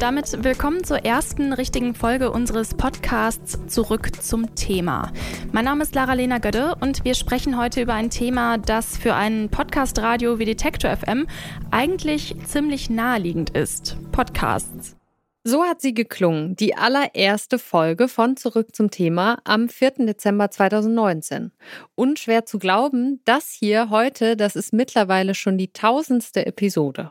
Und damit willkommen zur ersten richtigen Folge unseres Podcasts Zurück zum Thema. Mein Name ist Lara-Lena Gödde und wir sprechen heute über ein Thema, das für ein Podcast-Radio wie Detektor FM eigentlich ziemlich naheliegend ist. Podcasts. So hat sie geklungen, die allererste Folge von Zurück zum Thema am 4. Dezember 2019. Unschwer zu glauben, das hier heute, das ist mittlerweile schon die tausendste Episode.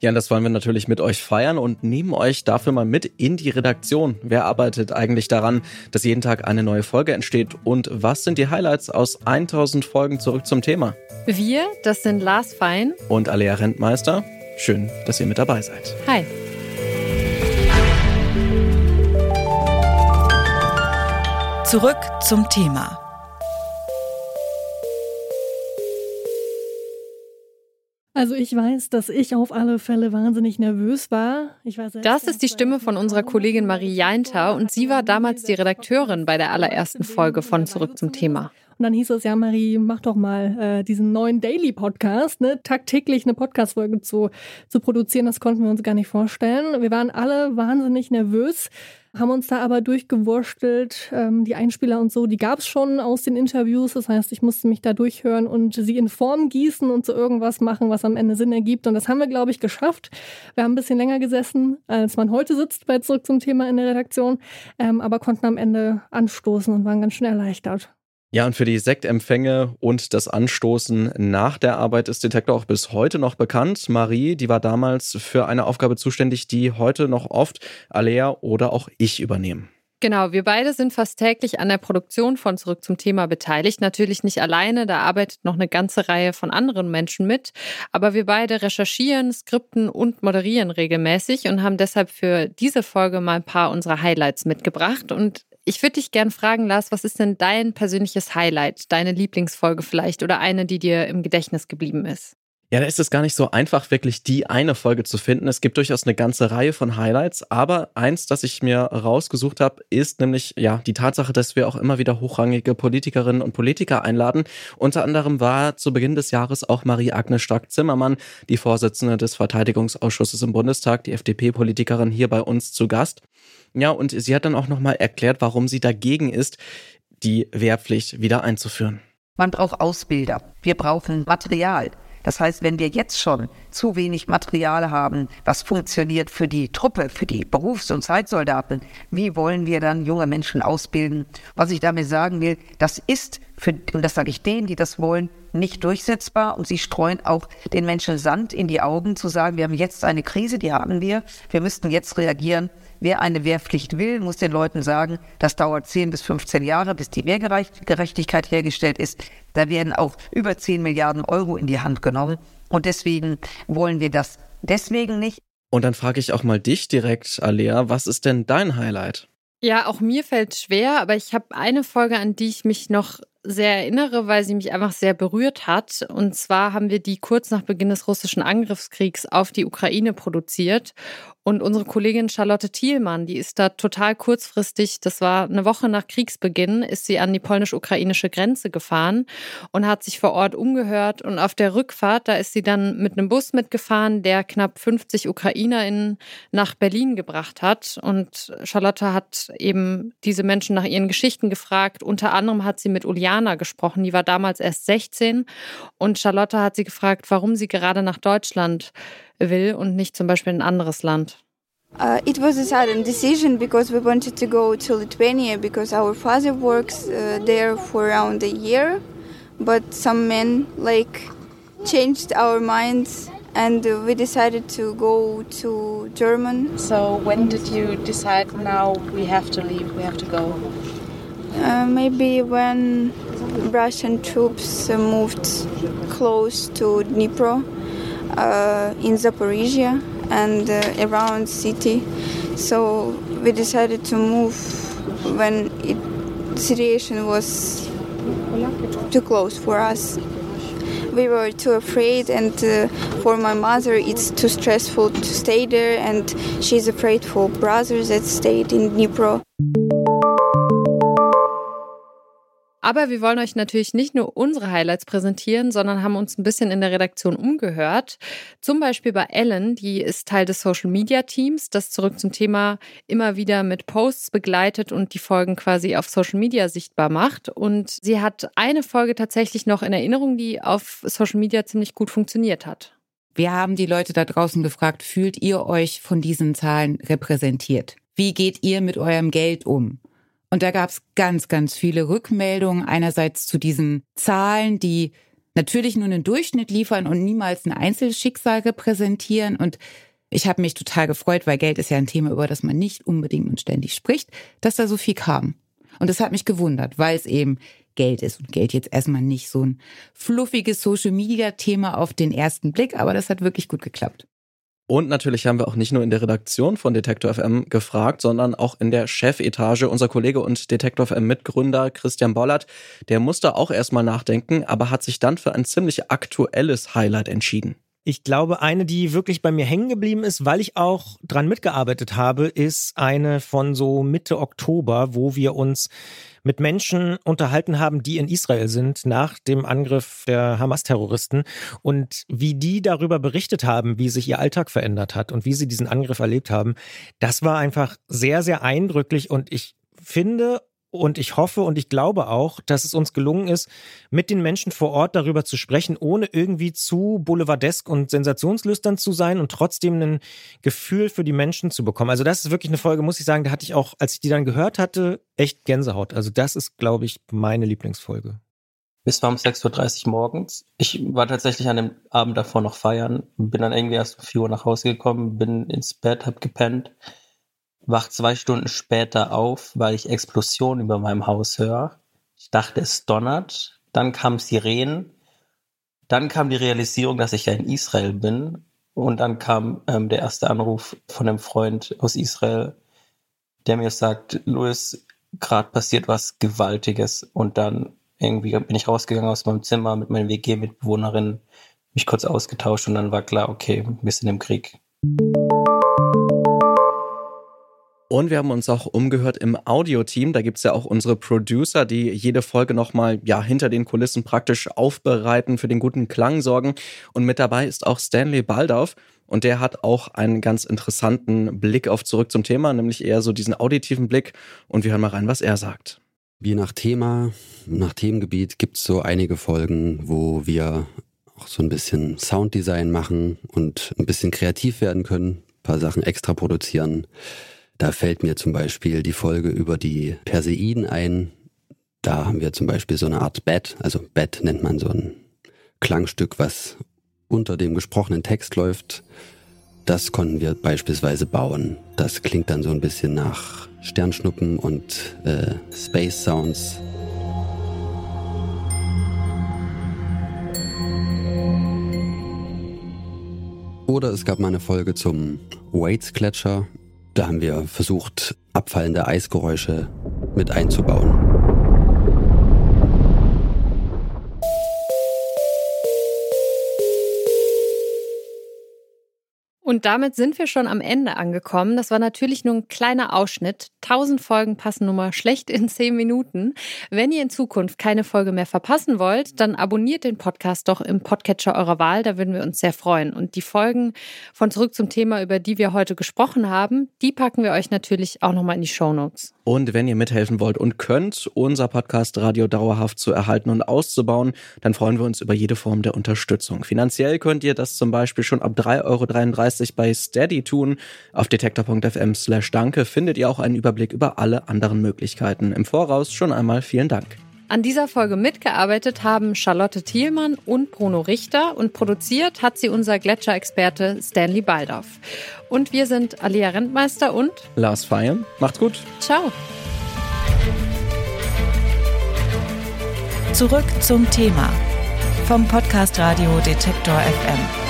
Ja, und das wollen wir natürlich mit euch feiern und nehmen euch dafür mal mit in die Redaktion. Wer arbeitet eigentlich daran, dass jeden Tag eine neue Folge entsteht? Und was sind die Highlights aus 1000 Folgen zurück zum Thema? Wir, das sind Lars Fein und Alea Rentmeister. Schön, dass ihr mit dabei seid. Hi. Zurück zum Thema. Also ich weiß, dass ich auf alle Fälle wahnsinnig nervös war. War das ist die Stimme von unserer Kollegin Marie Jainter und sie war damals die Redakteurin bei der allerersten Folge von Zurück zum Thema. Und dann hieß es, ja, Marie, mach doch mal äh, diesen neuen Daily-Podcast, ne, tagtäglich eine Podcast-Folge zu, zu produzieren. Das konnten wir uns gar nicht vorstellen. Wir waren alle wahnsinnig nervös haben uns da aber durchgewurstelt. Ähm, die Einspieler und so, die gab es schon aus den Interviews. Das heißt, ich musste mich da durchhören und sie in Form gießen und so irgendwas machen, was am Ende Sinn ergibt. Und das haben wir, glaube ich, geschafft. Wir haben ein bisschen länger gesessen, als man heute sitzt bei Zurück zum Thema in der Redaktion, ähm, aber konnten am Ende anstoßen und waren ganz schön erleichtert. Ja, und für die Sektempfänge und das Anstoßen nach der Arbeit ist Detektor auch bis heute noch bekannt. Marie, die war damals für eine Aufgabe zuständig, die heute noch oft Alea oder auch ich übernehmen. Genau, wir beide sind fast täglich an der Produktion von Zurück zum Thema beteiligt. Natürlich nicht alleine, da arbeitet noch eine ganze Reihe von anderen Menschen mit. Aber wir beide recherchieren, skripten und moderieren regelmäßig und haben deshalb für diese Folge mal ein paar unserer Highlights mitgebracht. Und ich würde dich gerne fragen, Lars, was ist denn dein persönliches Highlight, deine Lieblingsfolge vielleicht oder eine, die dir im Gedächtnis geblieben ist? Ja, da ist es gar nicht so einfach, wirklich die eine Folge zu finden. Es gibt durchaus eine ganze Reihe von Highlights, aber eins, das ich mir rausgesucht habe, ist nämlich ja die Tatsache, dass wir auch immer wieder hochrangige Politikerinnen und Politiker einladen. Unter anderem war zu Beginn des Jahres auch Marie-Agnes Stark-Zimmermann, die Vorsitzende des Verteidigungsausschusses im Bundestag, die FDP-Politikerin hier bei uns zu Gast. Ja, und sie hat dann auch nochmal erklärt, warum sie dagegen ist, die Wehrpflicht wieder einzuführen. Man braucht Ausbilder. Wir brauchen Material. Das heißt, wenn wir jetzt schon zu wenig Material haben, was funktioniert für die Truppe, für die Berufs- und Zeitsoldaten, wie wollen wir dann junge Menschen ausbilden? Was ich damit sagen will, das ist für, und das sage ich denen, die das wollen, nicht durchsetzbar und sie streuen auch den Menschen Sand in die Augen zu sagen, wir haben jetzt eine Krise, die haben wir, wir müssten jetzt reagieren. Wer eine Wehrpflicht will, muss den Leuten sagen, das dauert 10 bis 15 Jahre, bis die Wehrgerechtigkeit hergestellt ist. Da werden auch über 10 Milliarden Euro in die Hand genommen. Und deswegen wollen wir das deswegen nicht. Und dann frage ich auch mal dich direkt, Alea, was ist denn dein Highlight? Ja, auch mir fällt schwer, aber ich habe eine Folge, an die ich mich noch sehr erinnere, weil sie mich einfach sehr berührt hat. Und zwar haben wir die kurz nach Beginn des russischen Angriffskriegs auf die Ukraine produziert. Und unsere Kollegin Charlotte Thielmann, die ist da total kurzfristig, das war eine Woche nach Kriegsbeginn, ist sie an die polnisch-ukrainische Grenze gefahren und hat sich vor Ort umgehört. Und auf der Rückfahrt, da ist sie dann mit einem Bus mitgefahren, der knapp 50 UkrainerInnen nach Berlin gebracht hat. Und Charlotte hat eben diese Menschen nach ihren Geschichten gefragt. Unter anderem hat sie mit Uliana gesprochen, die war damals erst 16. Und Charlotte hat sie gefragt, warum sie gerade nach Deutschland will und nicht zum Beispiel in ein anderes Land? Uh, it was a sudden decision because we wanted to go to Lithuania because our father works uh, there for around a year, but some men like changed our minds and uh, we decided to go to German. So when did you decide now we have to leave, we have to go? Uh, maybe when Russian troops uh, moved close to Dnipro uh, in Zaporizhia and uh, around city. So we decided to move when it situation was too close for us. We were too afraid, and uh, for my mother, it's too stressful to stay there, and she's afraid for brothers. that stayed in Dnipro. Aber wir wollen euch natürlich nicht nur unsere Highlights präsentieren, sondern haben uns ein bisschen in der Redaktion umgehört. Zum Beispiel bei Ellen, die ist Teil des Social Media Teams, das zurück zum Thema immer wieder mit Posts begleitet und die Folgen quasi auf Social Media sichtbar macht. Und sie hat eine Folge tatsächlich noch in Erinnerung, die auf Social Media ziemlich gut funktioniert hat. Wir haben die Leute da draußen gefragt, fühlt ihr euch von diesen Zahlen repräsentiert? Wie geht ihr mit eurem Geld um? Und da gab es ganz, ganz viele Rückmeldungen. Einerseits zu diesen Zahlen, die natürlich nur einen Durchschnitt liefern und niemals ein Einzelschicksal repräsentieren. Und ich habe mich total gefreut, weil Geld ist ja ein Thema, über das man nicht unbedingt und ständig spricht, dass da so viel kam. Und das hat mich gewundert, weil es eben Geld ist. Und Geld jetzt erstmal nicht so ein fluffiges Social-Media-Thema auf den ersten Blick, aber das hat wirklich gut geklappt. Und natürlich haben wir auch nicht nur in der Redaktion von Detektor FM gefragt, sondern auch in der Chefetage. Unser Kollege und Detektor FM Mitgründer Christian Bollert, der musste auch erstmal nachdenken, aber hat sich dann für ein ziemlich aktuelles Highlight entschieden. Ich glaube, eine, die wirklich bei mir hängen geblieben ist, weil ich auch dran mitgearbeitet habe, ist eine von so Mitte Oktober, wo wir uns mit Menschen unterhalten haben, die in Israel sind nach dem Angriff der Hamas-Terroristen und wie die darüber berichtet haben, wie sich ihr Alltag verändert hat und wie sie diesen Angriff erlebt haben. Das war einfach sehr, sehr eindrücklich und ich finde und ich hoffe und ich glaube auch, dass es uns gelungen ist, mit den Menschen vor Ort darüber zu sprechen, ohne irgendwie zu boulevardesk und sensationslüstern zu sein und trotzdem ein Gefühl für die Menschen zu bekommen. Also das ist wirklich eine Folge, muss ich sagen, da hatte ich auch, als ich die dann gehört hatte, echt Gänsehaut. Also das ist, glaube ich, meine Lieblingsfolge. Es war um 6.30 Uhr morgens. Ich war tatsächlich an dem Abend davor noch feiern, bin dann irgendwie erst um 4 Uhr nach Hause gekommen, bin ins Bett, hab gepennt wach zwei Stunden später auf, weil ich Explosionen über meinem Haus höre. Ich dachte, es donnert. Dann kam Sirenen. Dann kam die Realisierung, dass ich ja in Israel bin. Und dann kam ähm, der erste Anruf von einem Freund aus Israel, der mir sagt, Louis, gerade passiert was Gewaltiges. Und dann irgendwie bin ich rausgegangen aus meinem Zimmer mit meinen WG-Mitbewohnerinnen, mich kurz ausgetauscht und dann war klar, okay, wir sind im Krieg. Und wir haben uns auch umgehört im Audioteam. Da gibt's ja auch unsere Producer, die jede Folge nochmal ja, hinter den Kulissen praktisch aufbereiten, für den guten Klang sorgen. Und mit dabei ist auch Stanley Baldauf. Und der hat auch einen ganz interessanten Blick auf zurück zum Thema, nämlich eher so diesen auditiven Blick. Und wir hören mal rein, was er sagt. Je nach Thema, nach Themengebiet gibt's so einige Folgen, wo wir auch so ein bisschen Sounddesign machen und ein bisschen kreativ werden können, ein paar Sachen extra produzieren. Da fällt mir zum Beispiel die Folge über die Perseiden ein. Da haben wir zum Beispiel so eine Art Bett, also Bett nennt man so ein Klangstück, was unter dem gesprochenen Text läuft. Das konnten wir beispielsweise bauen. Das klingt dann so ein bisschen nach Sternschnuppen und äh, Space Sounds. Oder es gab mal eine Folge zum Waits-Gletscher da haben wir versucht, abfallende Eisgeräusche mit einzubauen. Und damit sind wir schon am Ende angekommen. Das war natürlich nur ein kleiner Ausschnitt. Tausend Folgen passen nun mal schlecht in zehn Minuten. Wenn ihr in Zukunft keine Folge mehr verpassen wollt, dann abonniert den Podcast doch im Podcatcher eurer Wahl. Da würden wir uns sehr freuen. Und die Folgen von Zurück zum Thema, über die wir heute gesprochen haben, die packen wir euch natürlich auch nochmal in die Show Notes. Und wenn ihr mithelfen wollt und könnt, unser Podcast Radio dauerhaft zu erhalten und auszubauen, dann freuen wir uns über jede Form der Unterstützung. Finanziell könnt ihr das zum Beispiel schon ab 3,33 Euro bei Steady tun. Auf detektor.fm slash danke findet ihr auch einen Überblick über alle anderen Möglichkeiten. Im Voraus schon einmal vielen Dank. An dieser Folge mitgearbeitet haben Charlotte Thielmann und Bruno Richter und produziert hat sie unser Gletscherexperte Stanley Baldauf. Und wir sind Alia Rentmeister und Lars Feiern. Macht's gut. Ciao. Zurück zum Thema vom Podcast Radio Detektor FM.